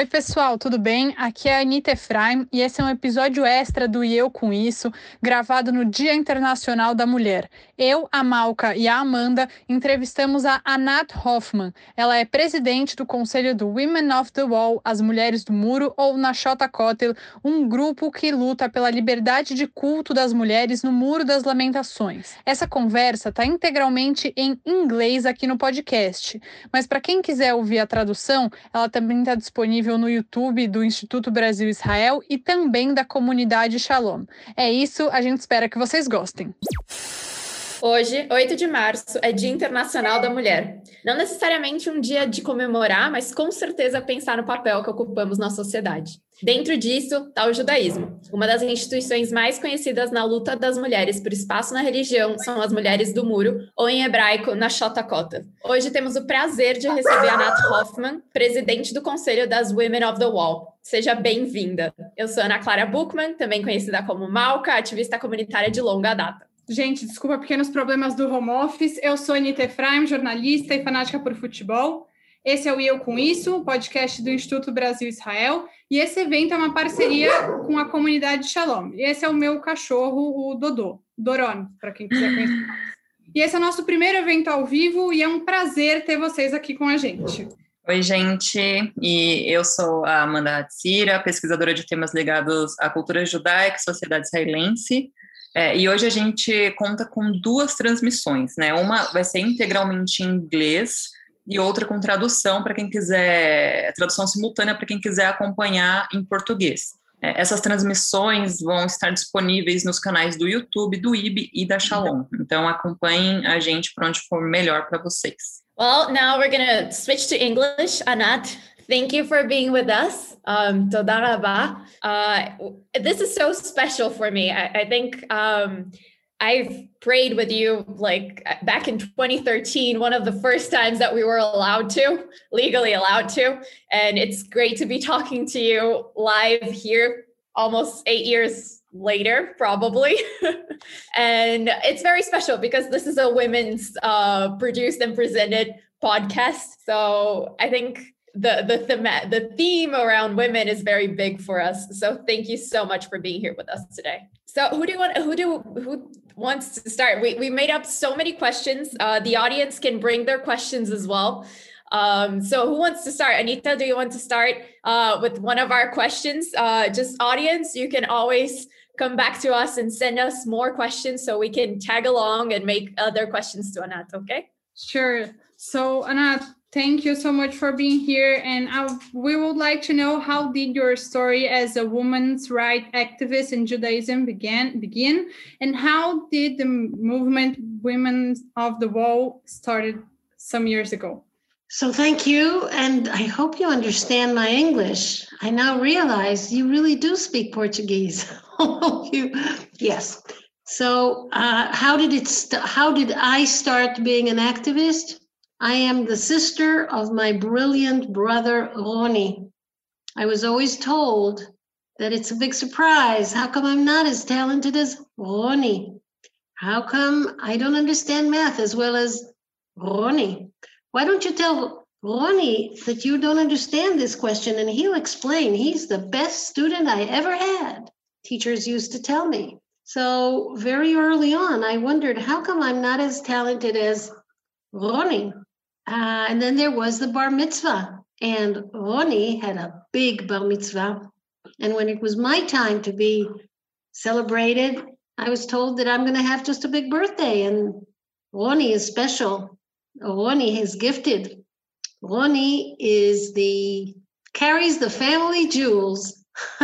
Oi, pessoal, tudo bem? Aqui é a Anitta Efraim e esse é um episódio extra do E Eu Com Isso, gravado no Dia Internacional da Mulher. Eu, a Malca e a Amanda entrevistamos a Anat Hoffman. Ela é presidente do Conselho do Women of the Wall, as Mulheres do Muro, ou Nashota Kotel, um grupo que luta pela liberdade de culto das mulheres no Muro das Lamentações. Essa conversa está integralmente em inglês aqui no podcast, mas para quem quiser ouvir a tradução, ela também está disponível disponível no YouTube do Instituto Brasil Israel e também da comunidade Shalom. É isso, a gente espera que vocês gostem. Hoje, 8 de março, é Dia Internacional da Mulher. Não necessariamente um dia de comemorar, mas com certeza pensar no papel que ocupamos na sociedade. Dentro disso está o judaísmo. Uma das instituições mais conhecidas na luta das mulheres por espaço na religião são as Mulheres do Muro, ou em hebraico, na Kota. Hoje temos o prazer de receber a Nat Hoffman, presidente do Conselho das Women of the Wall. Seja bem-vinda. Eu sou Ana Clara Buchmann, também conhecida como Malca, ativista comunitária de longa data. Gente, desculpa pequenos problemas do home office. Eu sou Anita Efraim, jornalista e fanática por futebol. Esse é o Eu Com Isso, podcast do Instituto Brasil Israel. E esse evento é uma parceria com a comunidade Shalom. E esse é o meu cachorro, o Dodô, Doron, para quem quiser conhecer. E esse é o nosso primeiro evento ao vivo e é um prazer ter vocês aqui com a gente. Oi, gente, e eu sou a Amanda Hatsira, pesquisadora de temas ligados à cultura judaica e sociedade israelense. É, e hoje a gente conta com duas transmissões, né? Uma vai ser integralmente em inglês e outra com tradução para quem quiser, tradução simultânea para quem quiser acompanhar em português. É, essas transmissões vão estar disponíveis nos canais do YouTube, do IB e da Shalom. Então acompanhem a gente para onde for melhor para vocês. Well, now we're going to switch to English. Anat, thank you for being with us. Um, toda uh, this is so special for me. I, I think um, I've prayed with you like back in 2013, one of the first times that we were allowed to, legally allowed to. And it's great to be talking to you live here almost eight years later, probably. and it's very special because this is a women's uh, produced and presented podcast. So I think the the theme the theme around women is very big for us. So thank you so much for being here with us today. So who do you want who do who wants to start? We we made up so many questions. Uh, the audience can bring their questions as well. Um, so who wants to start? Anita, do you want to start uh, with one of our questions? Uh, just audience, you can always come back to us and send us more questions so we can tag along and make other questions to Anat, okay? Sure. So Anat, Thank you so much for being here. And I, we would like to know how did your story as a woman's right activist in Judaism began begin, and how did the movement Women of the Wall started some years ago? So thank you, and I hope you understand my English. I now realize you really do speak Portuguese. you, yes. So uh, how did it? How did I start being an activist? I am the sister of my brilliant brother, Roni. I was always told that it's a big surprise. How come I'm not as talented as Roni? How come I don't understand math as well as Roni? Why don't you tell Roni that you don't understand this question and he'll explain? He's the best student I ever had. Teachers used to tell me. So very early on, I wondered how come I'm not as talented as Roni? Uh, and then there was the bar mitzvah. And Roni had a big bar mitzvah. And when it was my time to be celebrated, I was told that I'm going to have just a big birthday. And Roni is special. Roni is gifted. Roni is the carries the family jewels.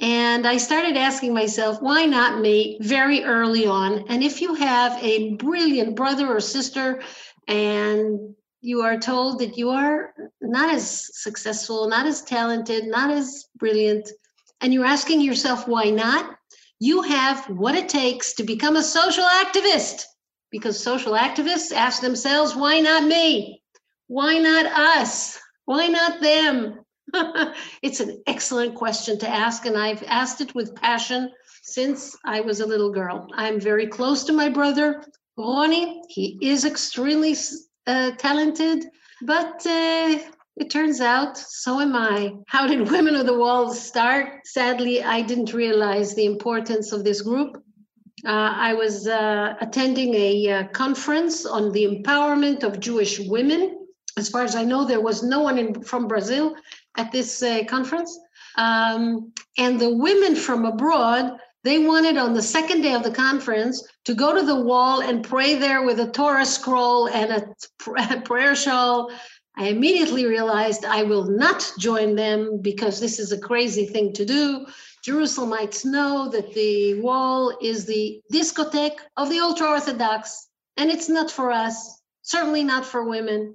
and I started asking myself, why not me very early on? And if you have a brilliant brother or sister and you are told that you are not as successful, not as talented, not as brilliant, and you're asking yourself, why not? You have what it takes to become a social activist because social activists ask themselves, why not me? Why not us? Why not them? it's an excellent question to ask, and I've asked it with passion since I was a little girl. I'm very close to my brother. Roni, he is extremely uh, talented, but uh, It turns out, so am I. How did Women of the Wall start? Sadly, I didn't realize the importance of this group. Uh, I was uh, attending a uh, conference on the empowerment of Jewish women. As far as I know, there was no one in, from Brazil at this uh, conference. Um, and the women from abroad, they wanted on the second day of the conference to go to the wall and pray there with a Torah scroll and a prayer shawl I immediately realized I will not join them because this is a crazy thing to do. Jerusalemites know that the wall is the discotheque of the ultra Orthodox, and it's not for us, certainly not for women.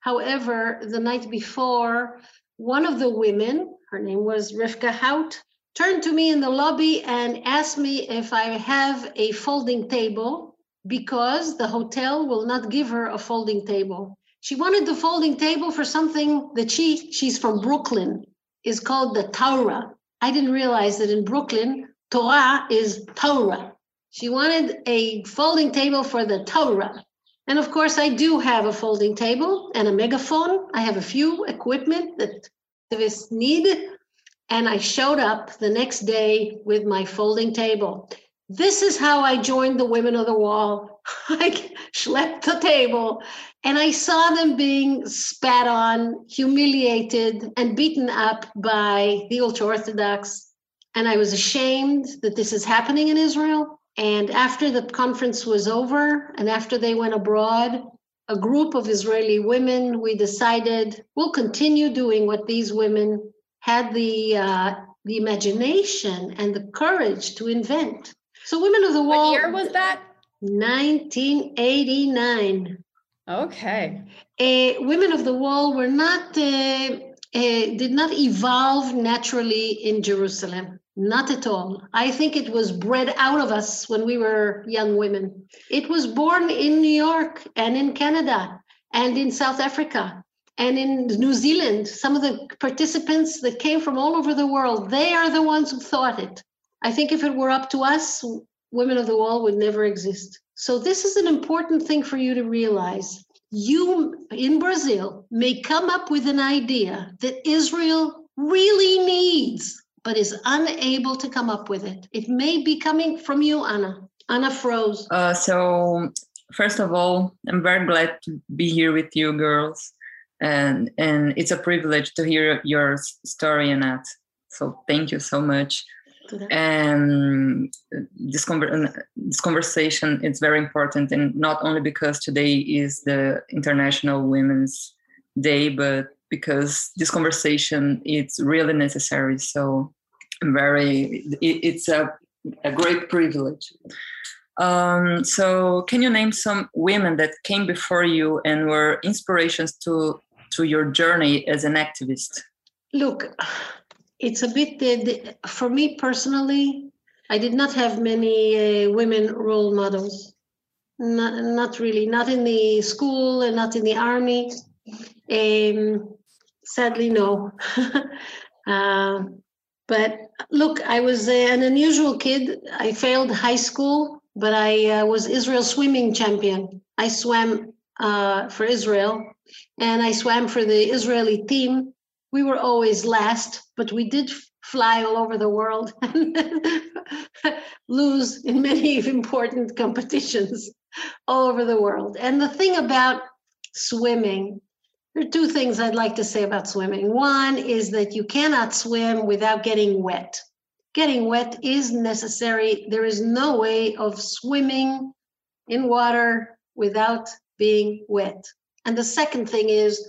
However, the night before, one of the women, her name was Rivka Haut, turned to me in the lobby and asked me if I have a folding table because the hotel will not give her a folding table. She wanted the folding table for something that she, she's from Brooklyn, is called the Torah. I didn't realize that in Brooklyn, Torah is Torah. She wanted a folding table for the Torah. And of course, I do have a folding table and a megaphone. I have a few equipment that activists need. And I showed up the next day with my folding table. This is how I joined the Women of the Wall. I schlepped the table and I saw them being spat on, humiliated, and beaten up by the ultra Orthodox. And I was ashamed that this is happening in Israel. And after the conference was over and after they went abroad, a group of Israeli women, we decided we'll continue doing what these women had the uh, the imagination and the courage to invent. So, Women of the Wall. What year was that? 1989. Okay. Uh, women of the wall were not uh, uh, did not evolve naturally in Jerusalem. Not at all. I think it was bred out of us when we were young women. It was born in New York and in Canada and in South Africa and in New Zealand. Some of the participants that came from all over the world, they are the ones who thought it. I think if it were up to us, women of the wall would never exist. So this is an important thing for you to realize. You in Brazil may come up with an idea that Israel really needs, but is unable to come up with it. It may be coming from you, Anna. Anna froze. Uh, so first of all, I'm very glad to be here with you girls. And and it's a privilege to hear your story, Anat. So thank you so much. And this, conver- this conversation is very important and not only because today is the international women's day but because this conversation is really necessary. So I'm very it, it's a, a great privilege. Um, so can you name some women that came before you and were inspirations to to your journey as an activist? Look it's a bit uh, for me personally i did not have many uh, women role models. Not, not really not in the school and not in the army. Um, sadly no. Uh, but look i was an unusual kid. I failed high school but i uh, was israel swimming champion. I swam uh, for israel and i swam for the israeli team we were always last, but we did fly all over the world and lose in many important competitions all over the world. And the thing about swimming, there are two things I'd like to say about swimming. One is that you cannot swim without getting wet. Getting wet is necessary. There is no way of swimming in water without being wet. And the second thing is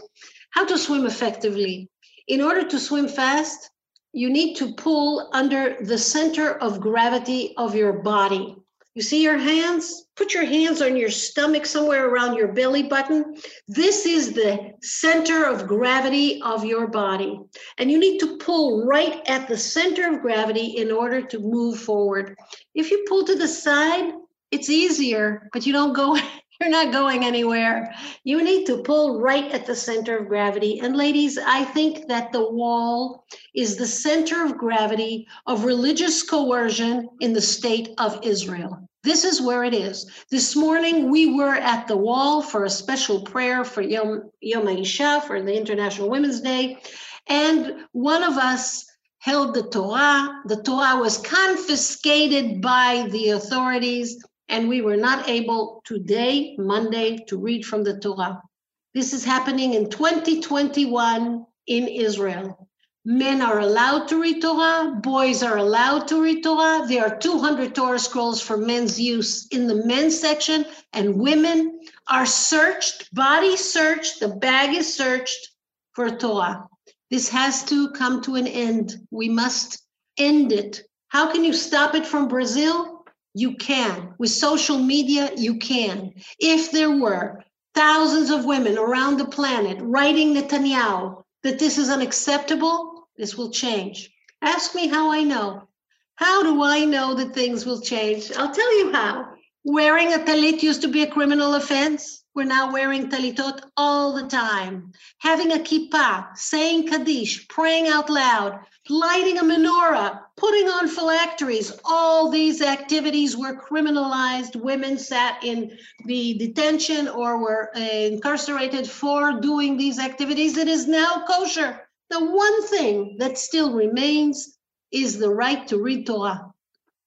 how to swim effectively in order to swim fast, you need to pull under the center of gravity of your body. You see your hands? Put your hands on your stomach, somewhere around your belly button. This is the center of gravity of your body. And you need to pull right at the center of gravity in order to move forward. If you pull to the side, it's easier, but you don't go you're not going anywhere. You need to pull right at the center of gravity. And ladies, I think that the wall is the center of gravity of religious coercion in the state of Israel. This is where it is. This morning we were at the wall for a special prayer for Yom, Yom HaIsha, for the International Women's Day. And one of us held the Torah. The Torah was confiscated by the authorities, and we were not able today, Monday, to read from the Torah. This is happening in 2021 in Israel. Men are allowed to read Torah, boys are allowed to read Torah. There are 200 Torah scrolls for men's use in the men's section, and women are searched, body searched, the bag is searched for Torah. This has to come to an end. We must end it. How can you stop it from Brazil? You can. With social media, you can. If there were thousands of women around the planet writing Netanyahu that this is unacceptable, this will change. Ask me how I know. How do I know that things will change? I'll tell you how. Wearing a talit used to be a criminal offense. We're now wearing talitot all the time. Having a kippah, saying kaddish, praying out loud, lighting a menorah, putting on phylacteries, all these activities were criminalized. Women sat in the detention or were incarcerated for doing these activities. It is now kosher. The one thing that still remains is the right to read Torah.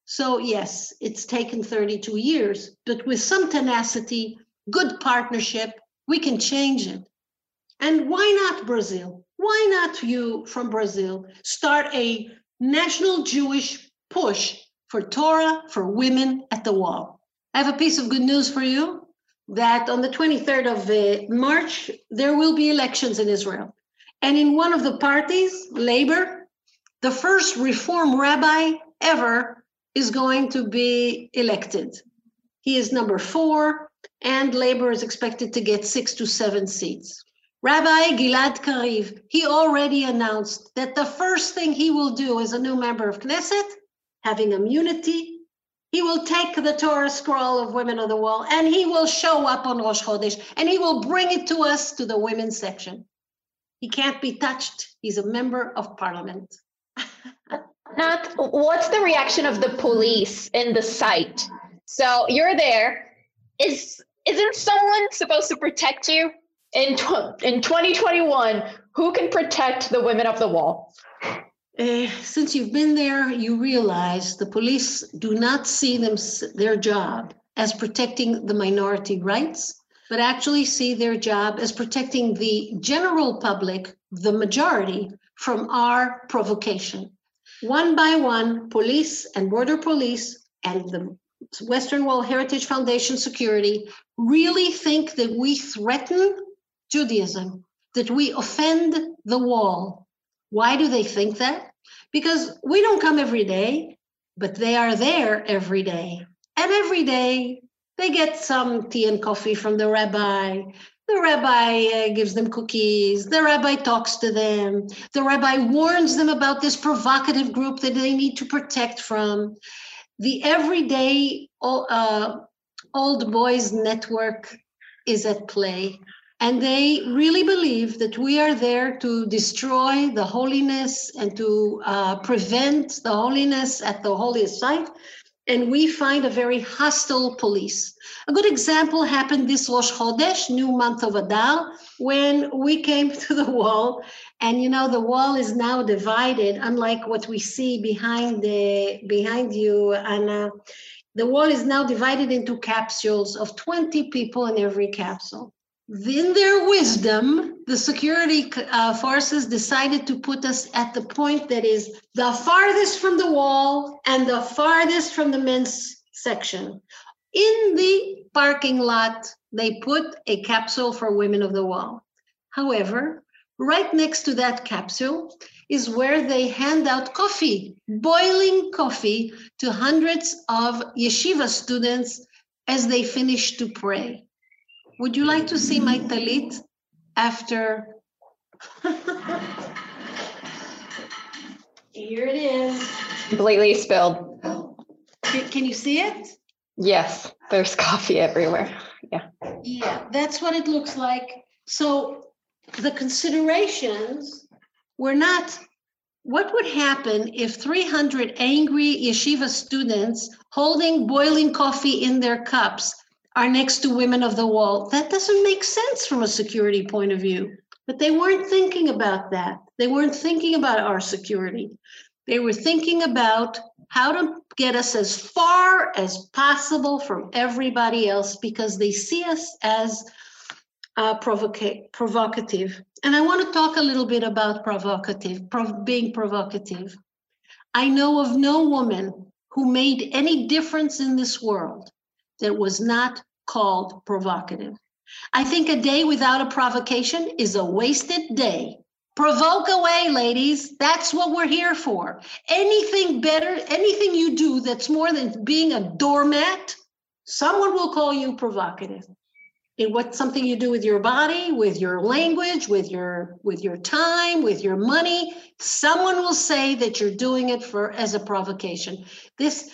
So, yes, it's taken 32 years, but with some tenacity, good partnership, we can change it. And why not Brazil? Why not you from Brazil start a national Jewish push for Torah for women at the wall? I have a piece of good news for you that on the 23rd of uh, March, there will be elections in Israel. And in one of the parties, Labor, the first reform rabbi ever is going to be elected. He is number four, and Labor is expected to get six to seven seats. Rabbi Gilad Kariv, he already announced that the first thing he will do as a new member of Knesset, having immunity, he will take the Torah scroll of Women of the Wall and he will show up on Rosh Chodesh and he will bring it to us to the women's section. He can't be touched. He's a member of parliament. Not what's the reaction of the police in the site? So you're there. Is isn't someone supposed to protect you in tw- in 2021? Who can protect the women of the wall? Uh, since you've been there, you realize the police do not see them their job as protecting the minority rights but actually see their job as protecting the general public, the majority, from our provocation. One by one, police and border police and the Western Wall Heritage Foundation security really think that we threaten Judaism, that we offend the wall. Why do they think that? Because we don't come every day, but they are there every day. And every day they get some tea and coffee from the rabbi. The rabbi uh, gives them cookies. The rabbi talks to them. The rabbi warns them about this provocative group that they need to protect from. The everyday uh, old boys network is at play. And they really believe that we are there to destroy the holiness and to uh, prevent the holiness at the holiest site and we find a very hostile police. A good example happened this Rosh Chodesh, new month of Adar, when we came to the wall, and you know the wall is now divided, unlike what we see behind the behind you, Anna. The wall is now divided into capsules of 20 people in every capsule in their wisdom, the security uh, forces decided to put us at the point that is the farthest from the wall and the farthest from the men's section. In the parking lot, they put a capsule for women of the wall. However, right next to that capsule is where they hand out coffee, boiling coffee to hundreds of yeshiva students as they finish to pray. Would you like to see my talit after? Here it is. Completely spilled. Can you see it? Yes, there's coffee everywhere. Yeah. Yeah, that's what it looks like. So the considerations were not what would happen if 300 angry yeshiva students holding boiling coffee in their cups are next to women of the wall? That doesn't make sense from a security point of view. But they weren't thinking about that. They weren't thinking about our security. They were thinking about how to get us as far as possible from everybody else because they see us as uh, provoca- provocative. And I want to talk a little bit about provocative, prov- being provocative. I know of no woman who made any difference in this world that was not called provocative. I think a day without a provocation is a wasted day. Provoke away, ladies. That's what we're here for. Anything better, anything you do that's more than being a doormat, someone will call you provocative. In what something you do with your body, with your language, with your with your time, with your money, someone will say that you're doing it for as a provocation. This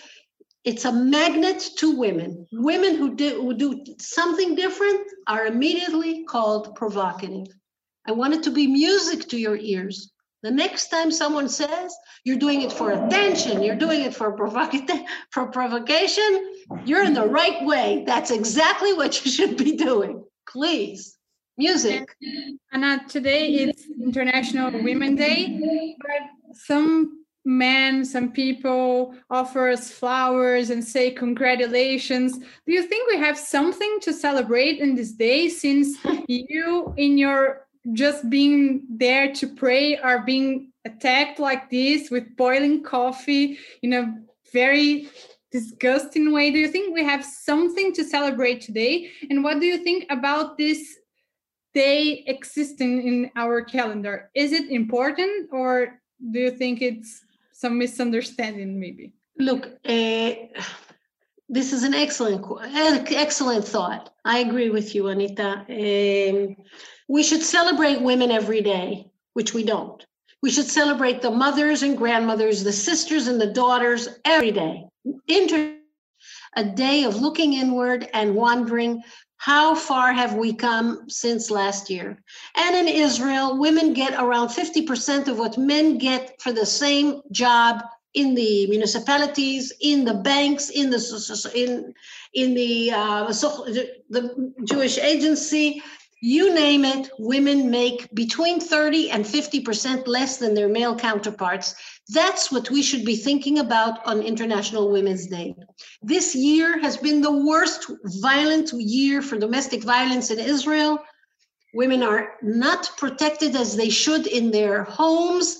it's a magnet to women. Women who do, who do something different are immediately called provocative. I want it to be music to your ears. The next time someone says you're doing it for attention, you're doing it for provocative for provocation, you're in the right way. That's exactly what you should be doing. Please. Music. Anna, today it's International Women Day, but some men, some people offer us flowers and say congratulations. Do you think we have something to celebrate in this day since you in your just being there to pray are being attacked like this with boiling coffee in a very disgusting way? Do you think we have something to celebrate today? And what do you think about this day existing in our calendar? Is it important or do you think it's some misunderstanding maybe look uh, this is an excellent excellent thought i agree with you anita um, we should celebrate women every day, which we don't. We should celebrate the mothers and grandmothers, the sisters and the daughters every day. Inter- a day of looking inward and wondering how far have we come since last year? And in Israel, women get around 50% of what men get for the same job in the municipalities, in the banks, in the in in the uh, the Jewish agency, you name it, women make between 30 and 50% less than their male counterparts. That's what we should be thinking about on International Women's Day. This year has been the worst violent year for domestic violence in Israel. Women are not protected as they should in their homes,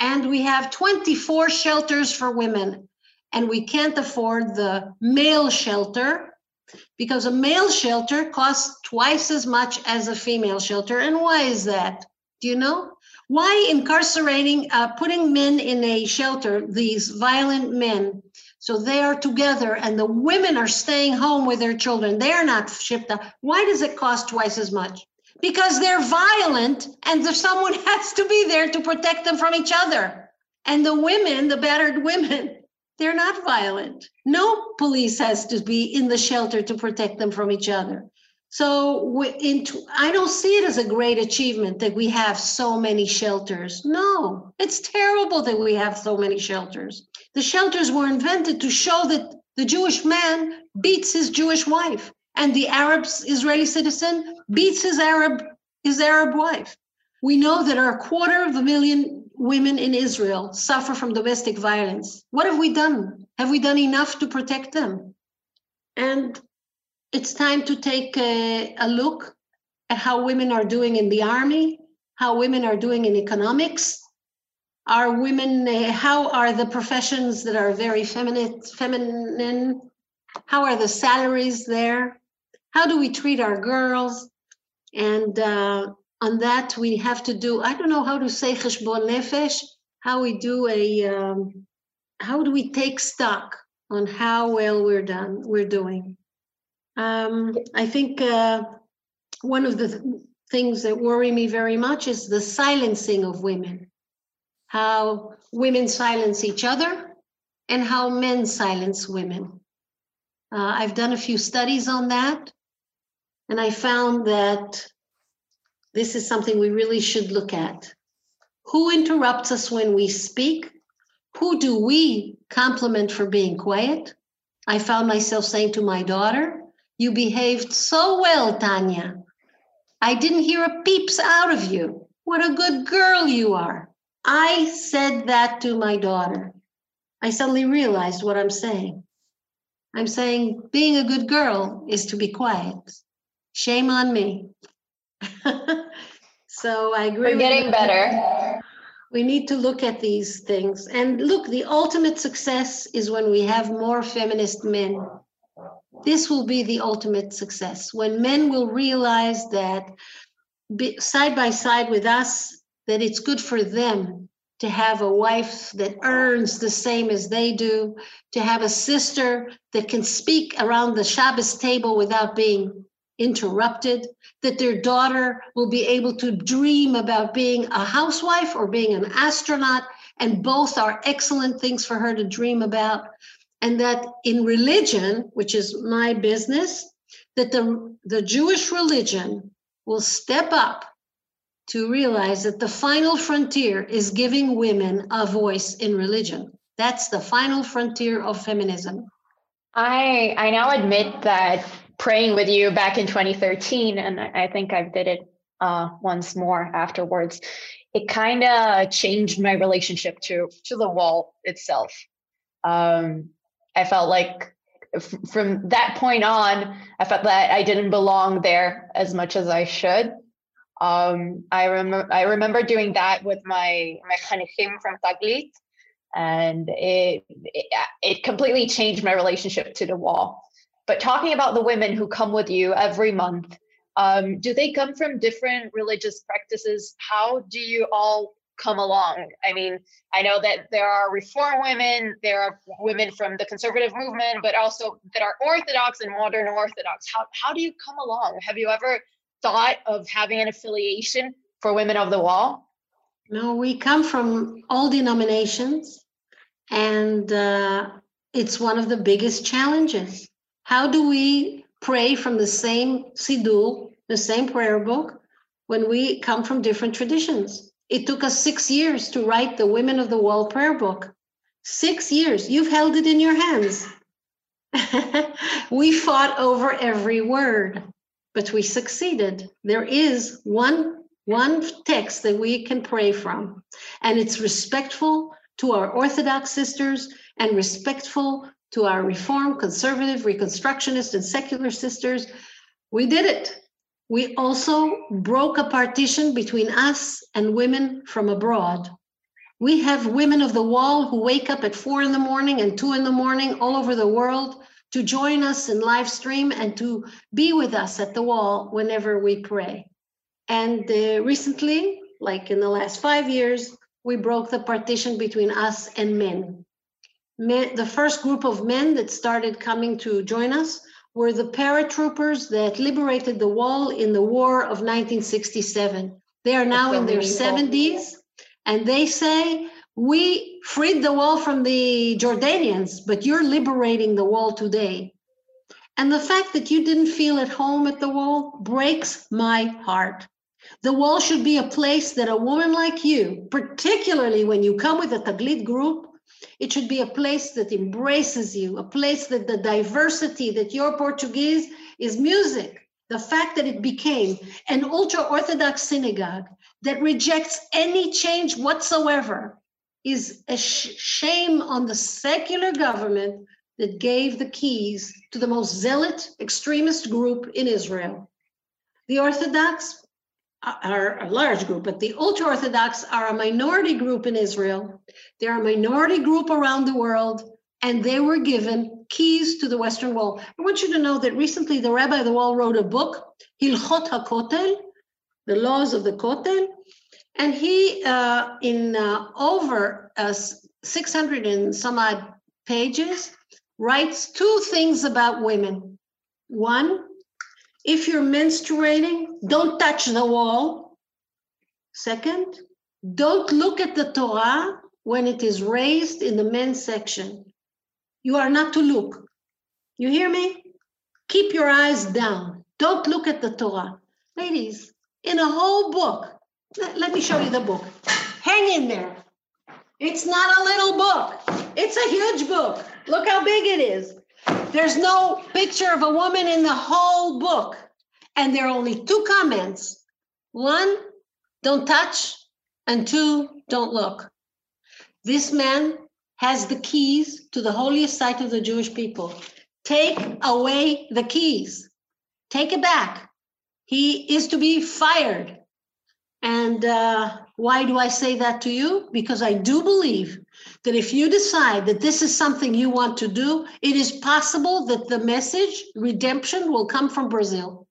and we have 24 shelters for women, and we can't afford the male shelter because a male shelter costs twice as much as a female shelter. And why is that? Do you know? Why incarcerating, uh, putting men in a shelter, these violent men, so they are together and the women are staying home with their children, they're not shipped out. Why does it cost twice as much? Because they're violent and someone has to be there to protect them from each other. And the women, the battered women, they're not violent. No police has to be in the shelter to protect them from each other. So into, I don't see it as a great achievement that we have so many shelters. No, it's terrible that we have so many shelters. The shelters were invented to show that the Jewish man beats his Jewish wife and the Arab Israeli citizen beats his Arab his Arab wife. We know that our quarter of a million women in Israel suffer from domestic violence. What have we done? Have we done enough to protect them? And it's time to take a, a look at how women are doing in the army, how women are doing in economics. Are women, uh, how are the professions that are very feminine, feminine? How are the salaries there? How do we treat our girls? And uh, on that we have to do i don't know how to say cheshbon nefesh how we do a um, how do we take stock on how well we're done we're doing? Um, i think uh, one of the th- things that worry me very much is the silencing of women. How women silence each other and how men silence women. Uh, i've done a few studies on that and i found that this is something we really should look at. Who interrupts us when we speak? Who do we compliment for being quiet? I found myself saying to my daughter, You behaved so well, Tanya. I didn't hear a peeps out of you. What a good girl you are. I said that to my daughter. I suddenly realized what I'm saying. I'm saying being a good girl is to be quiet. Shame on me. so I agree. We're getting better. We need to look at these things. And look, the ultimate success is when we have more feminist men. This will be the ultimate success when men will realize that be, side by side with us, that it's good for them to have a wife that earns the same as they do, to have a sister that can speak around the Shabbos table without being interrupted, that their daughter will be able to dream about being a housewife or being an astronaut, and both are excellent things for her to dream about. And that in religion, which is my business, that the, the Jewish religion will step up to realize that the final frontier is giving women a voice in religion. That's the final frontier of feminism. I I now admit that praying with you back in 2013, and I think I did it uh, once more afterwards. It kind of changed my relationship to to the wall itself. Um, I felt like f- from that point on, I felt that I didn't belong there as much as I should. Um, I remember I remember doing that with my my chanichim from Taglit, and it, it it completely changed my relationship to the wall. But talking about the women who come with you every month, um, do they come from different religious practices? How do you all come along? I mean, I know that there are reform women, there are women from the conservative movement, but also that are Orthodox and modern Orthodox. How, how do you come along? Have you ever thought of having an affiliation for Women of the Wall? No, we come from all denominations, and uh, it's one of the biggest challenges. How do we pray from the same Siddur, the same prayer book, when we come from different traditions? It took us six years to write the Women of the Wall prayer book. Six years. You've held it in your hands. we fought over every word, but we succeeded. There is one one text that we can pray from, and it's respectful to our Orthodox sisters and respectful to our reform, conservative, reconstructionist, and secular sisters. We did it. We also broke a partition between us and women from abroad. We have women of the wall who wake up at four in the morning and two in the morning all over the world to join us in live stream and to be with us at the wall whenever we pray. And uh, recently, like in the last five years, we broke the partition between us and men men, the first group of men that started coming to join us were the paratroopers that liberated the wall in the war of 1967. They are now in their 70s, and they say, We freed the wall from the Jordanians, but you're liberating the wall today. And the fact that you didn't feel at home at the wall breaks my heart. The wall should be a place that a woman like you, particularly when you come with a Taglit group, it should be a place that embraces you, a place that the diversity that your Portuguese is music. The fact that it became an ultra Orthodox synagogue that rejects any change whatsoever is a sh- shame on the secular government that gave the keys to the most zealot extremist group in Israel. The Orthodox are a large group, but the ultra Orthodox are a minority group in Israel. They're a minority group around the world, and they were given keys to the Western Wall. I want you to know that recently the Rabbi of the Wall wrote a book, Hilchot HaKotel, the laws of the Kotel, and he, uh, in uh, over uh, 600 and some odd pages, writes two things about women. One, if you're menstruating, don't touch the wall. Second, don't look at the Torah when it is raised in the men's section. You are not to look. You hear me? Keep your eyes down. Don't look at the Torah. Ladies, in a whole book, let, me show you the book. Hang in there. It's not a little book. It's a huge book. Look how big it is. There's no picture of a woman in the whole book. And there are only two comments. One, don't touch, and two, don't look. This man has the keys to the holiest site of the Jewish people. Take away the keys. Take it back. He is to be fired. And uh, why do I say that to you? Because I do believe that if you decide that this is something you want to do, it is possible that the message, redemption, will come from Brazil.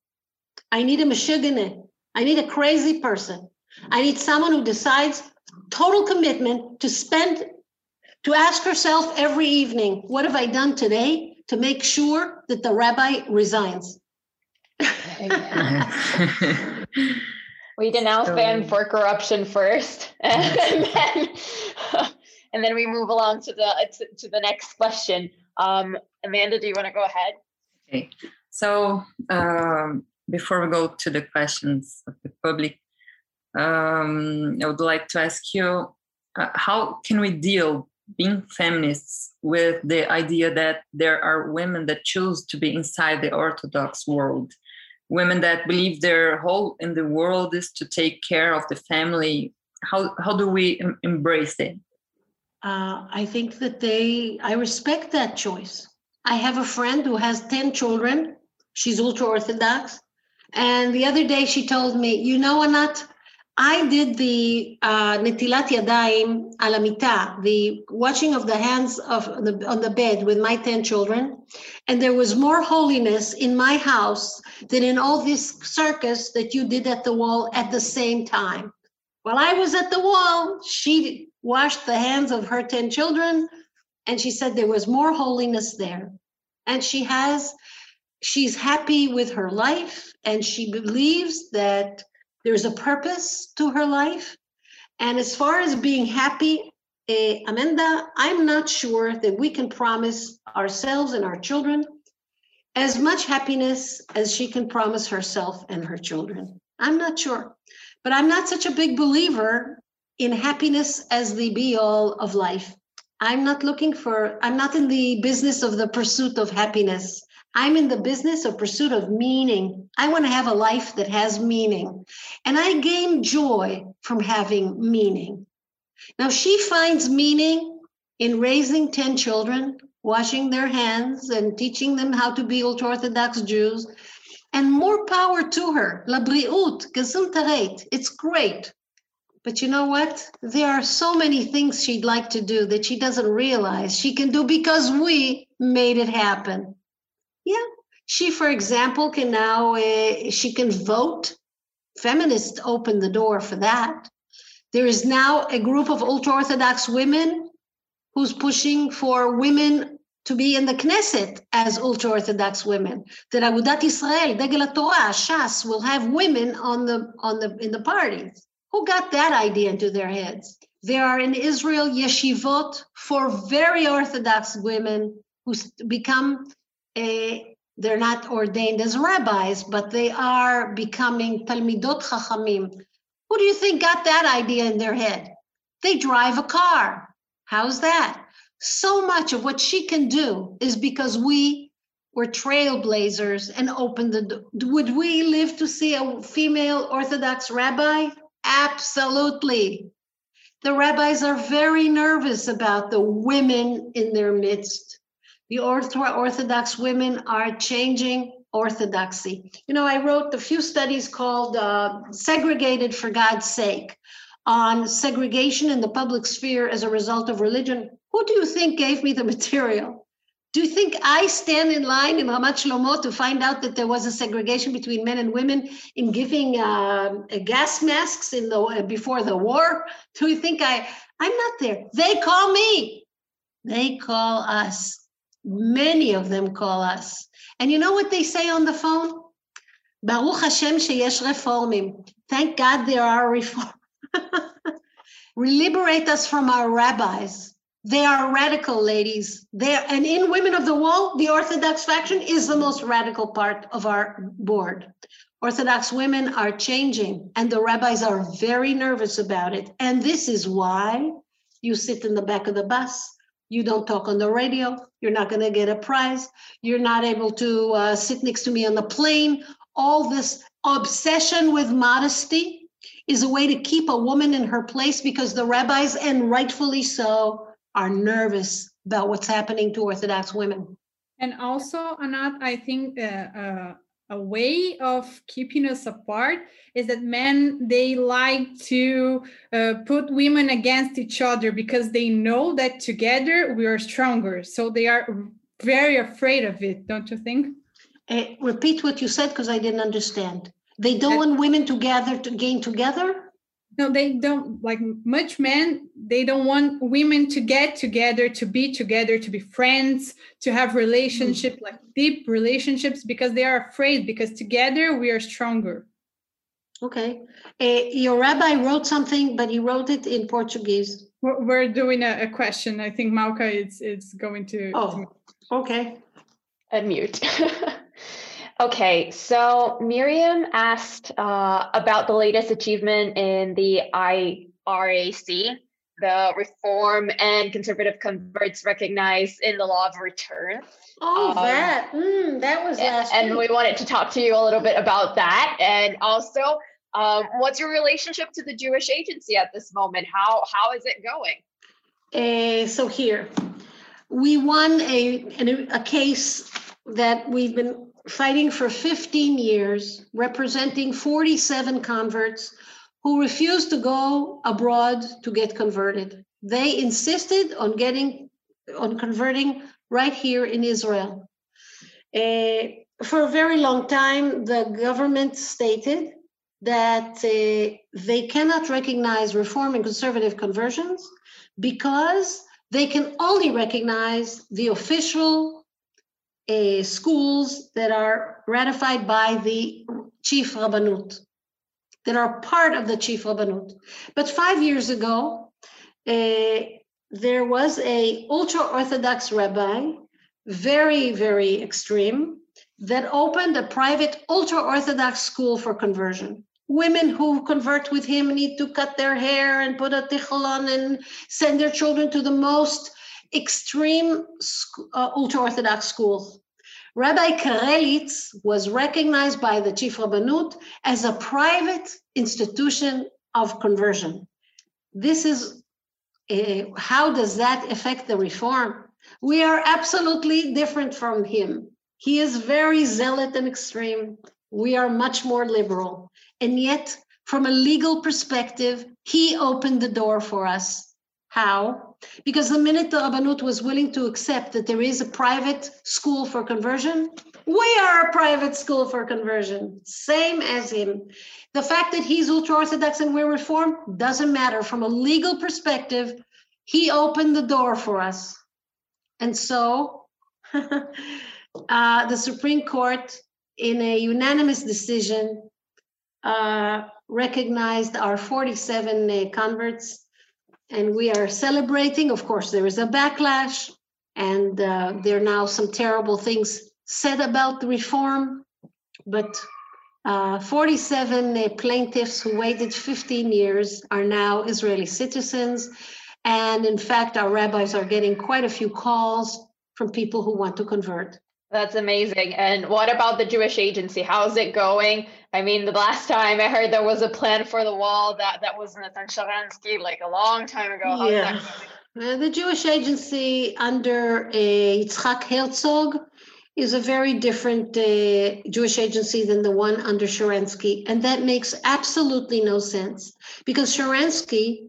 I need a mashigane. I need a crazy person. I need someone who decides total commitment to spend, to ask herself every evening, what have I done today to make sure that the rabbi resigns? we denounce so, ban for corruption first, and then and then we move along to the to, to the next question. Um, Amanda, do you want to go ahead? Okay. So um, before we go to the questions of the public, um, I would like to ask you, uh, how can we deal being feminists with the idea that there are women that choose to be inside the Orthodox world? women that believe their whole in the world is to take care of the family how how do we em- embrace it uh, i think that they i respect that choice i have a friend who has 10 children she's ultra orthodox and the other day she told me you know anat I did the uh, netilat yadayim alamita, the washing of the hands of the, on the bed with my 10 children. And there was more holiness in my house than in all this circus that you did at the wall at the same time. While I was at the wall, she washed the hands of her 10 children. And she said there was more holiness there. And she has, she's happy with her life. And she believes that there's a purpose to her life. And as far as being happy, uh, Amanda, I'm not sure that we can promise ourselves and our children as much happiness as she can promise herself and her children. I'm not sure. But I'm not such a big believer in happiness as the be all of life. I'm not looking for, I'm not in the business of the pursuit of happiness. I'm in the business of pursuit of meaning. I want to have a life that has meaning. And I gain joy from having meaning. Now, she finds meaning in raising 10 children, washing their hands, and teaching them how to be ultra Orthodox Jews. And more power to her. La briut, gesundheit. It's great. But you know what? There are so many things she'd like to do that she doesn't realize she can do because we made it happen. Yeah. She, for example, can now, uh, she can vote. Feminists opened the door for that. There is now a group of ultra Orthodox women who's pushing for women to be in the Knesset as ultra Orthodox women. That Agudat Israel, Degel Torah, Shas will have women on the on the in the parties. Who got that idea into their heads? There are in Israel yeshivot for very Orthodox women who become a, they're not ordained as rabbis, but they are becoming Talmidot Chachamim. Who do you think got that idea in their head? They drive a car. How's that? So much of what she can do is because we were trailblazers and opened the door. Would we live to see a female Orthodox rabbi? Absolutely. The rabbis are very nervous about the women in their midst the Orthodox women are changing orthodoxy. You know, I wrote a few studies called uh, Segregated for God's Sake on segregation in the public sphere as a result of religion. Who do you think gave me the material? Do you think I stand in line in Ramat Shlomo to find out that there was a segregation between men and women in giving uh, gas masks in the uh, before the war? Do you think I? I'm not there. They call me. They call us. Many of them call us. And you know what they say on the phone? Baruch Hashem sheyesh reformim. Thank God there are reform. Liberate us from our rabbis. They are radical ladies. There and in Women of the Wall, the Orthodox faction is the most radical part of our board. Orthodox women are changing, and the rabbis are very nervous about it. And this is why you sit in the back of the bus. You don't talk on the radio. You're not going to get a prize. You're not able to uh, sit next to me on the plane. All this obsession with modesty is a way to keep a woman in her place because the rabbis, and rightfully so, are nervous about what's happening to Orthodox women. And also, Anat, I think uh, uh, a way of keeping us apart is that men they like to uh, put women against each other because they know that together we are stronger. So they are very afraid of it, don't you think? Uh, repeat what you said because I didn't understand. They don't want women to gather to gain together no they don't like much men they don't want women to get together to be together to be friends to have relationship mm. like deep relationships because they are afraid because together we are stronger. Okay. Uh, your rabbi wrote something but he wrote it in portuguese. We're doing a, a question. I think malka is is going to oh to... okay. unmute Okay, so Miriam asked uh, about the latest achievement in the IRAC, the reform and conservative converts recognized in the law of return. Oh, um, that mm, that was last. And we wanted to talk to you a little bit about that, and also, um, what's your relationship to the Jewish Agency at this moment? How how is it going? Uh, so here, we won a a case that we've been fighting for 15 years, representing 47 converts who refused to go abroad to get converted. They insisted on getting, on converting right here in Israel. Uh, for a very long time, the government stated that uh, they cannot recognize reform and conservative conversions because they can only recognize the official schools that are ratified by the chief rabbanut, that are part of the chief rabbanut. But five years ago, uh, there was a ultra-orthodox rabbi, very, very extreme, that opened a private ultra-orthodox school for conversion. Women who convert with him need to cut their hair and put a tichel on and send their children to the most extreme uh, ultra-Orthodox school. Rabbi Karelitz was recognized by the Chief Rabbanut as a private institution of conversion. This is uh, how does that affect the reform? We are absolutely different from him. He is very zealot and extreme. We are much more liberal. And yet, from a legal perspective, he opened the door for us how? Because the minute the Rabbanut was willing to accept that there is a private school for conversion, we are a private school for conversion, same as him. The fact that he's ultra Orthodox and we're Reform doesn't matter. From a legal perspective, he opened the door for us. And so uh, the Supreme Court, in a unanimous decision, uh, recognized our 47 uh, converts and we are celebrating. Of course, there is a backlash, and uh, there are now some terrible things said about the reform, but uh, 47 uh, plaintiffs who waited 15 years are now Israeli citizens. And in fact, our rabbis are getting quite a few calls from people who want to convert. That's amazing. And what about the Jewish agency? How's it going? I mean, the last time I heard there was a plan for the wall that that was Nathan Sharansky like a long time ago. How's yeah. Uh, the Jewish agency under uh, Yitzhak Herzog is a very different uh, Jewish agency than the one under Sharansky. And that makes absolutely no sense because Sharansky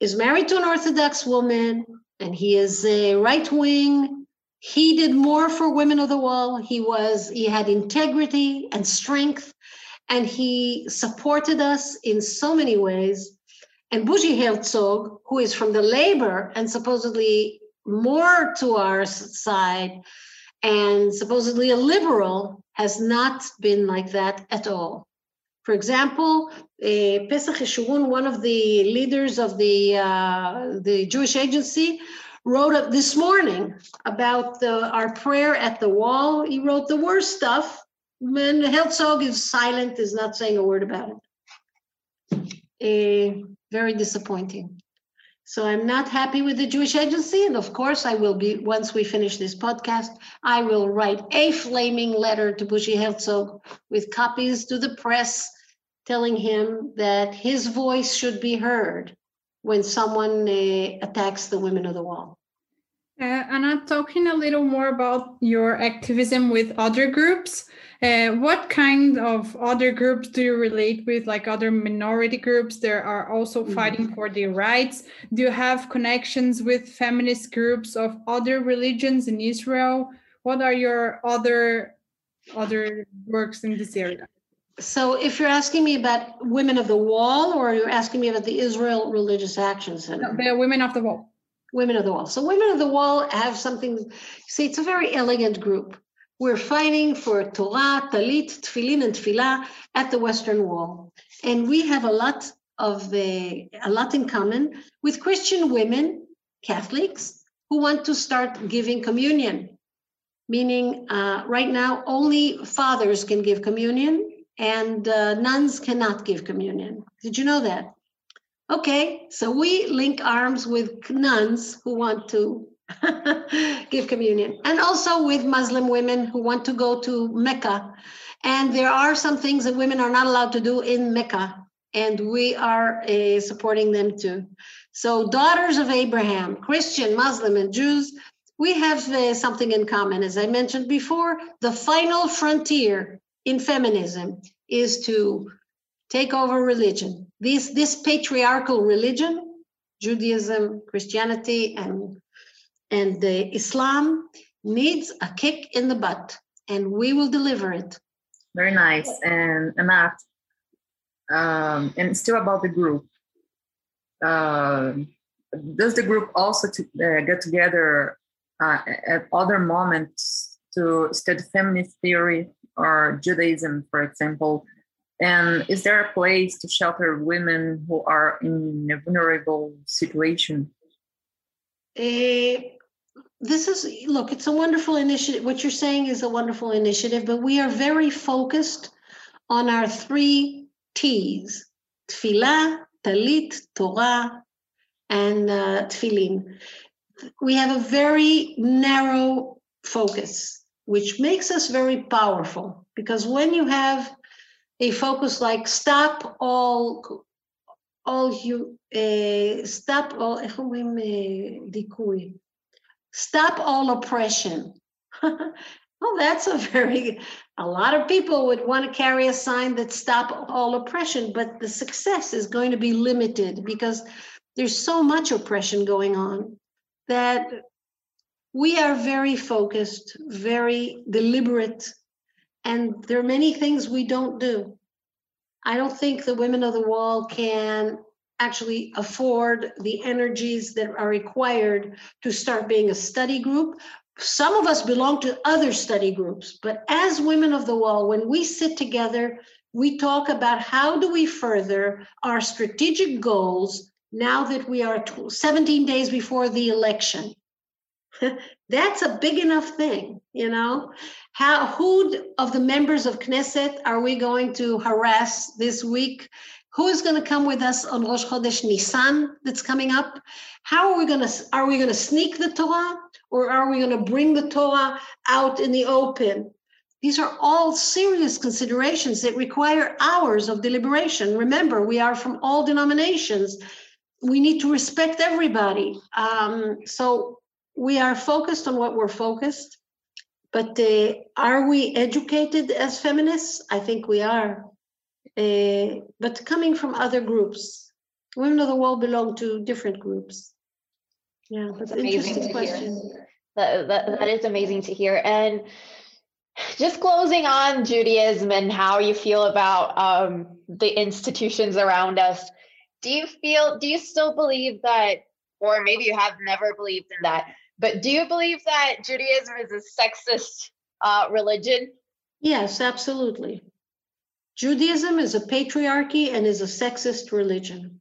is married to an Orthodox woman and he is a right wing he did more for women of the wall he was he had integrity and strength and he supported us in so many ways and Bougie Herzog, who is from the labor and supposedly more to our side and supposedly a liberal, has not been like that at all. For example, uh, Pesach Yeshurun, one of the leaders of the, uh, the Jewish agency, wrote up this morning about the, our prayer at the wall. He wrote the worst stuff. And Herzog is silent, is not saying a word about it. Very disappointing. So I'm not happy with the Jewish Agency. And of course, I will be, once we finish this podcast, I will write a flaming letter to Bougie Herzog with copies to the press telling him that his voice should be heard when someone uh, attacks the women of the wall. Uh, Anna, talking a little more about your activism with other groups. Uh, what kind of other groups do you relate with, like other minority groups that are also mm-hmm. fighting for their rights? Do you have connections with feminist groups of other religions in Israel? What are your other other works in this area? So, if you're asking me about Women of the Wall, or you're asking me about the Israel Religious Action Center? No, the Women of the Wall. Women of the Wall. So, Women of the Wall have something. See, it's a very elegant group. We're fighting for Torah, Talit, Tfilin, and Tfilah at the Western Wall, and we have a lot of the a lot in common with Christian women, Catholics, who want to start giving communion. Meaning, uh, right now, only fathers can give communion and uh, nuns cannot give communion. Did you know that? Okay, so we link arms with nuns who want to give communion, and also with Muslim women who want to go to Mecca. And there are some things that women are not allowed to do in Mecca, and we are uh, supporting them too. So, daughters of Abraham, Christian, Muslim, and Jews, we have uh, something in common. As I mentioned before, the final frontier in feminism is to take over religion. This, this patriarchal religion, Judaism, Christianity, and, and Islam, needs a kick in the butt, and we will deliver it. Very nice. And Anat, um, and still about the group. Uh, does the group also to, uh, get together uh, at other moments to study feminist theory or Judaism, for example? And is there a place to shelter women who are in a vulnerable situation? Uh, this is, look, it's a wonderful initiative. What you're saying is a wonderful initiative, but we are very focused on our three T's Tfilah, Talit, Torah, and uh, Tfilin. We have a very narrow focus which makes us very powerful because when you have a focus like stop all all you uh, stop all stop all oppression. Well that's a very a lot of people would want to carry a sign that stop all oppression but the success is going to be limited because there's so much oppression going on that we are very focused, very deliberate, and there are many things we don't do. I don't think the women of the wall can actually afford the energies that are required to start being a study group. Some of us belong to other study groups, but as women of the wall, when we sit together, we talk about how do we further our strategic goals now that we are 17 days before the election That's a big enough thing, you know. How who of the members of Knesset are we going to harass this week? Who is going to come with us on Rosh Chodesh Nisan that's coming up? How are we going to are we going to sneak the Torah or are we going to bring the Torah out in the open? These are all serious considerations that require hours of deliberation. Remember, we are from all denominations. We need to respect everybody. Um, so we are focused on what we're focused, but uh, are we educated as feminists? I think we are. Uh, but coming from other groups, women of the wall belong to different groups. Yeah, that's an interesting question. That, that, that is amazing to hear. And just closing on Judaism and how you feel about um, the institutions around us. Do you feel, do you still believe that, or maybe you have never believed in that, but do you believe that Judaism is a sexist uh, religion? Yes, absolutely. Judaism is a patriarchy and is a sexist religion.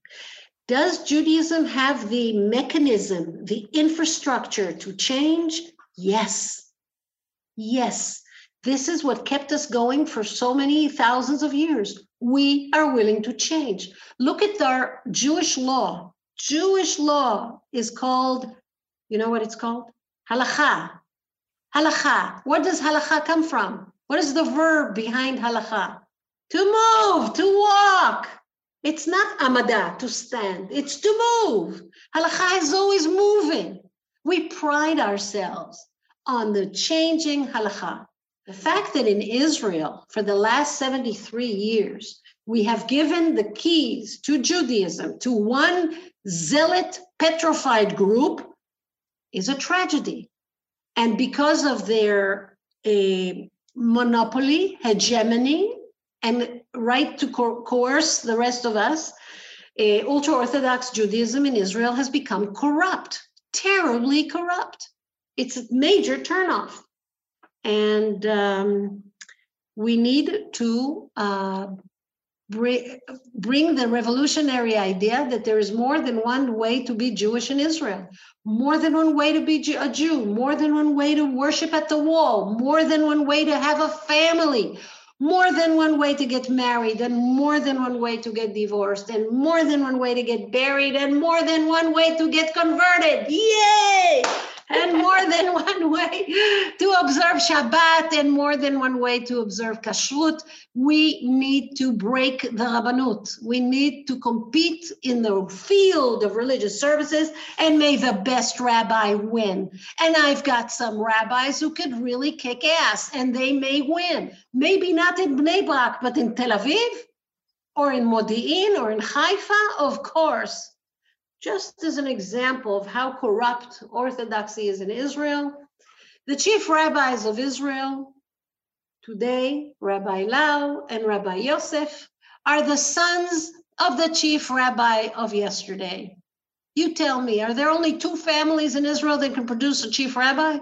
Does Judaism have the mechanism, the infrastructure to change? Yes. Yes. This is what kept us going for so many thousands of years. We are willing to change. Look at our Jewish law. Jewish law is called, you know what it's called? Halacha. Halacha. Where does halacha come from? What is the verb behind halacha? To move, to walk. It's not amada, to stand. It's to move. Halacha is always moving. We pride ourselves on the changing halacha. The fact that in Israel, for the last 73 years, we have given the keys to Judaism to one zealot, petrified group is a tragedy. And because of their uh, monopoly, hegemony, and right to co- coerce the rest of us, ultra Orthodox Judaism in Israel has become corrupt, terribly corrupt. It's a major turnoff. And um, we need to uh, bring, the revolutionary idea that there is more than one way to be Jewish in Israel, more than one way to be a Jew, more than one way to worship at the wall, more than one way to have a family, more than one way to get married, and more than one way to get divorced, and more than one way to get buried, and more than one way to get converted. Yay! And more than one way to observe Shabbat and more than one way to observe Kashrut. We need to break the Rabbanut. We need to compete in the field of religious services and may the best rabbi win. And I've got some rabbis who could really kick ass and they may win. Maybe not in Bnei Brak, but in Tel Aviv or in Modi'in or in Haifa, of course just as an example of how corrupt orthodoxy is in Israel, the chief rabbis of Israel today, Rabbi Lau and Rabbi Yosef, are the sons of the chief rabbi of yesterday. You tell me, are there only two families in Israel that can produce a chief rabbi?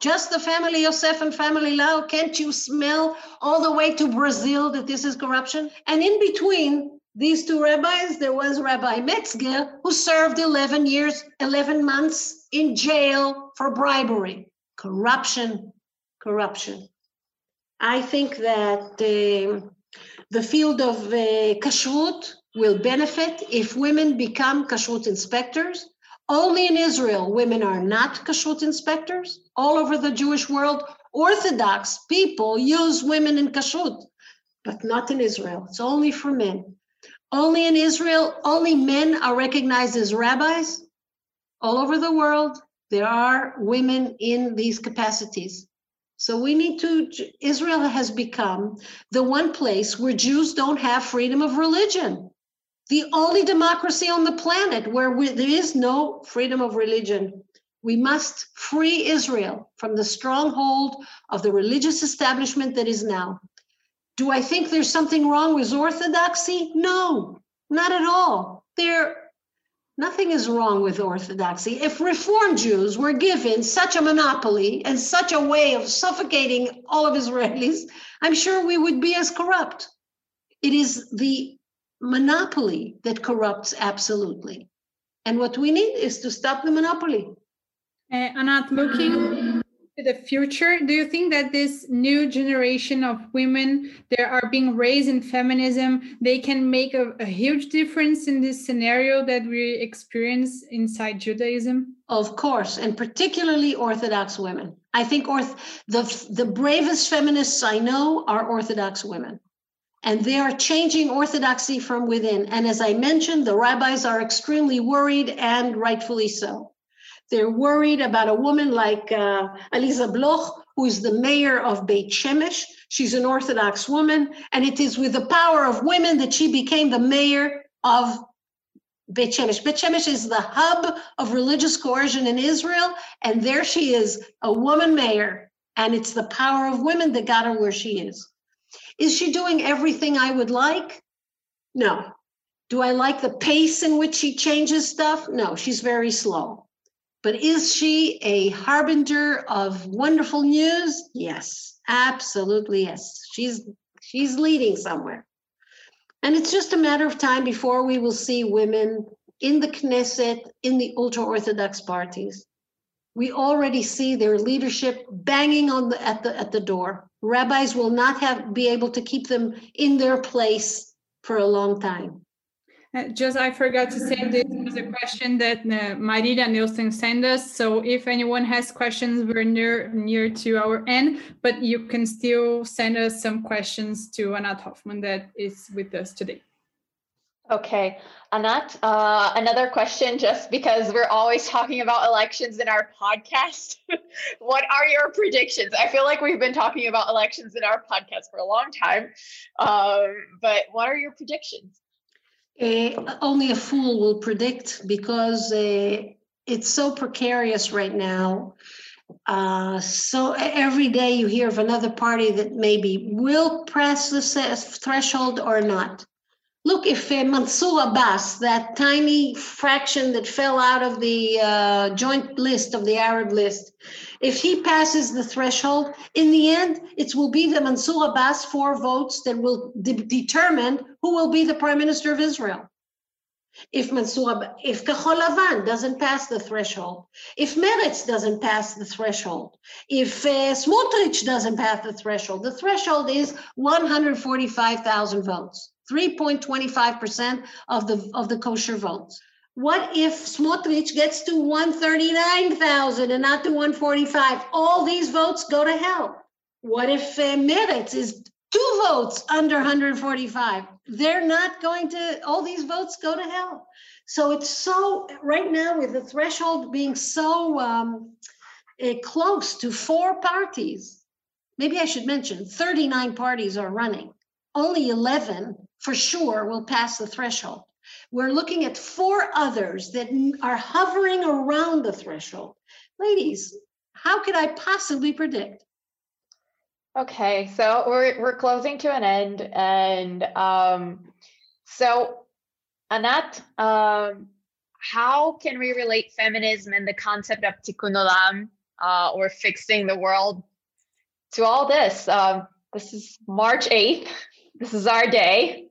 Just the family Yosef and family Lau? Can't you smell all the way to Brazil that this is corruption? And in between, these two rabbis, there was Rabbi Metzger, who served 11 years, 11 months in jail for bribery, corruption, corruption. I think that uh, the field of uh, kashrut will benefit if women become kashrut inspectors. Only in Israel, women are not kashrut inspectors. All over the Jewish world, Orthodox people use women in kashrut, but not in Israel. It's only for men. Only in Israel, only men are recognized as rabbis. All over the world, there are women in these capacities. So we need to, Israel has become the one place where Jews don't have freedom of religion. The only democracy on the planet where we, there is no freedom of religion. We must free Israel from the stronghold of the religious establishment that is now. Do I think there's something wrong with orthodoxy? No, not at all. There nothing is wrong with orthodoxy. If reform Jews were given such a monopoly and such a way of suffocating all of Israelis, I'm sure we would be as corrupt. It is the monopoly that corrupts absolutely. And what we need is to stop the monopoly. Uh, Anat, looking the future. Do you think that this new generation of women that are being raised in feminism they can make a, a, huge difference in this scenario that we experience inside judaism? Of course and particularly orthodox women. I think orth- the, the bravest feminists i know are orthodox women. And they are changing orthodoxy from within. And as i mentioned the rabbis are extremely worried and rightfully so they're worried about a woman like uh, Aliza Bloch, who is the mayor of Beit Shemesh. She's an Orthodox woman, and it is with the power of women that she became the mayor of Beit Shemesh. Beit Shemesh is the hub of religious coercion in Israel, and there she is, a woman mayor, and it's the power of women that got her where she is. Is she doing everything I would like? No. Do I like the pace in which she changes stuff? No, she's very slow. But is she a harbinger of wonderful news? Yes, absolutely yes. She's she's leading somewhere. And it's just a matter of time before we will see women in the Knesset, in the ultra Orthodox parties. We already see their leadership banging on the at the at the door. Rabbis will not have be able to keep them in their place for a long time. Uh, just I forgot to say this was a question that uh, Marita Nielsen sent us. So if anyone has questions, we're near near to our end, but you can still send us some questions to Anat Hoffman that is with us today. Okay, Anat, uh, another question, just because we're always talking about elections in our podcast. what are your predictions? I feel like we've been talking about elections in our podcast for a long time, um, but what are your predictions? Uh, only a fool will predict because uh, it's so precarious right now. Uh, so every day you hear of another party that maybe will press the threshold or not. Look, if uh, Mansour Abbas, that tiny fraction that fell out of the uh, joint list of the Arab list, if he passes the threshold, in the end, it will be the Mansour Abbas four votes that will de- determine who will be the prime minister of Israel. If Mansour, if Kahol Lavan doesn't pass the threshold, if Meretz doesn't pass the threshold, if uh, Smotrich doesn't pass the threshold, the threshold is 145,000 votes. 3.25% of the of the kosher votes. What if Smotrich gets to 139,000 and not to 145? All these votes go to hell. What if uh, Meretz is two votes under 145? They're not going to, all these votes go to hell. So it's so, right now, with the threshold being so um, uh, close to four parties, maybe I should mention 39 parties are running. Only 11 for sure will pass the threshold. We're looking at four others that are hovering around the threshold. Ladies, how could I possibly predict? Okay, so we're we're closing to an end, and um, so Anat, um, how can we relate feminism and the concept of tikkun olam uh, or fixing the world to all this? Um, this is March eighth. This is our day.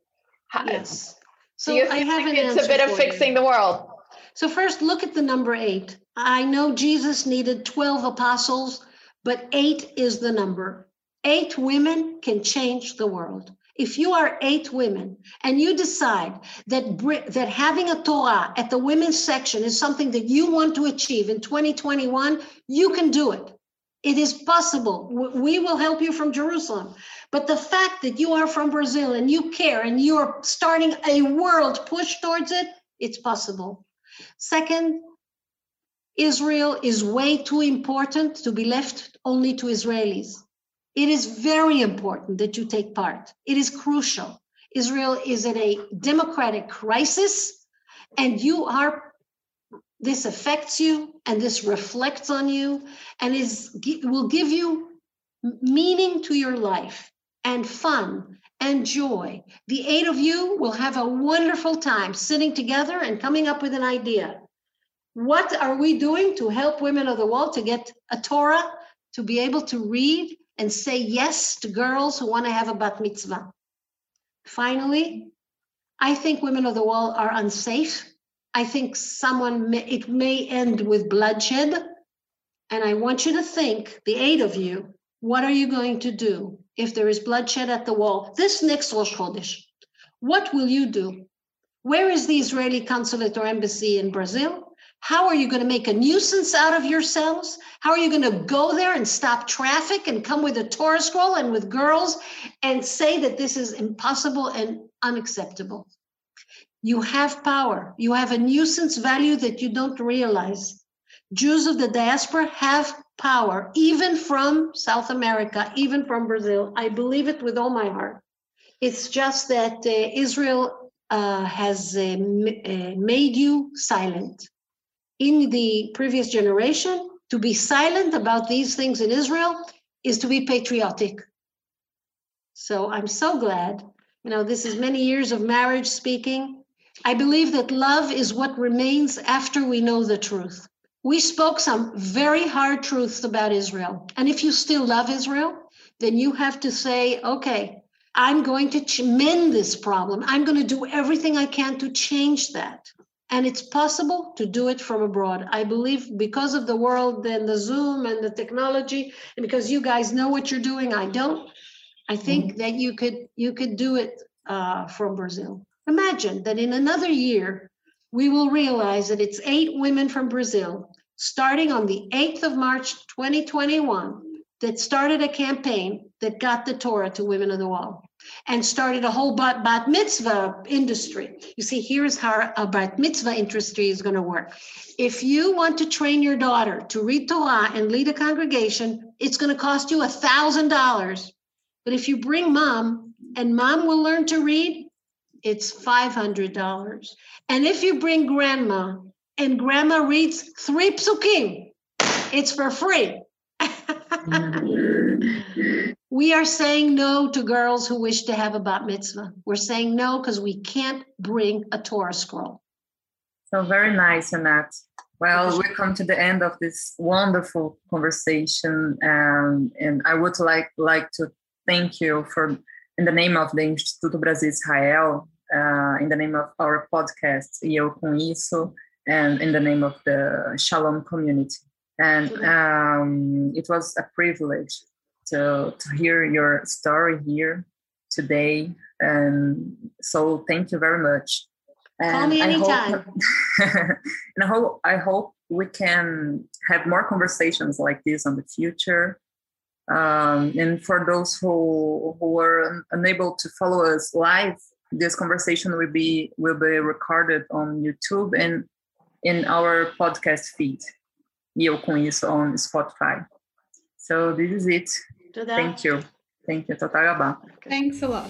Yes. So I have like it's a bit of fixing you. the world. So first, look at the number eight. I know Jesus needed 12 apostles, but eight is the number. Eight women can change the world. If you are eight women and you decide that that having a Torah at the women's section is something that you want to achieve in 2021, you can do it. It is possible. We will help you from Jerusalem. But the fact that you are from Brazil and you care and you're starting a world push towards it, it's possible. Second, Israel is way too important to be left only to Israelis. It is very important that you take part. It is crucial. Israel is in a democratic crisis, and you are this affects you and this reflects on you and is will give you meaning to your life and fun and joy. The eight of you will have a wonderful time sitting together and coming up with an idea. What are we doing to help women of the wall to get a Torah, to be able to read and say yes to girls who want to have a bat mitzvah? Finally, I think women of the wall are unsafe I think someone, may, it may end with bloodshed. And I want you to think, the eight of you, what are you going to do if there is bloodshed at the wall this next Rosh Chodesh? What will you do? Where is the Israeli consulate or embassy in Brazil? How are you going to make a nuisance out of yourselves? How are you going to go there and stop traffic and come with a Torah scroll and with girls and say that this is impossible and unacceptable? You have power. You have a nuisance value that you don't realize. Jews of the diaspora have power, even from South America, even from Brazil. I believe it with all my heart. It's just that uh, Israel uh, has uh, uh, made you silent. In the previous generation, to be silent about these things in Israel is to be patriotic. So I'm so glad. You know, this is many years of marriage speaking. I believe that love is what remains after we know the truth. We spoke some very hard truths about Israel. And if you still love Israel, then you have to say, okay, I'm going to mend this problem. I'm going to do everything I can to change that. and it's possible to do it from abroad. I believe because of the world and the Zoom and the technology, and because you guys know what you're doing, I don't. I think mm-hmm. that you could you could do it uh, from Brazil. Imagine that in another year, we will realize that it's eight women from Brazil, starting on the 8th of March 2021, that started a campaign that got the Torah to Women of the Wall and started a whole bat, bat mitzvah industry. You see, here's how a bat mitzvah industry is going to work. If you want to train your daughter to read Torah and lead a congregation, it's going to cost you a thousand dollars. But if you bring mom and mom will learn to read, it's five hundred dollars. And if you bring grandma and grandma reads three psukim, it's for free. we are saying no to girls who wish to have a bat mitzvah. We're saying no because we can't bring a Torah scroll. So very nice, Annette. Well, we come to the end of this wonderful conversation, um, and I would like like to thank you for, in the name of the Instituto Brasil Israel, uh, in the name of our podcast, Eu Com Isso, and in the name of the Shalom community. And um, it was a privilege to, to hear your story here today. And so thank you very much. And Call me anytime. I hope, and I hope, I hope we can have more conversations like this in the future. Um, and for those who who were unable to follow us live, this conversation will be will be recorded on YouTube and in our podcast feed. Eu com isso on Spotify. So this is it. Thank you. Thank you. Tata Thanks a lot.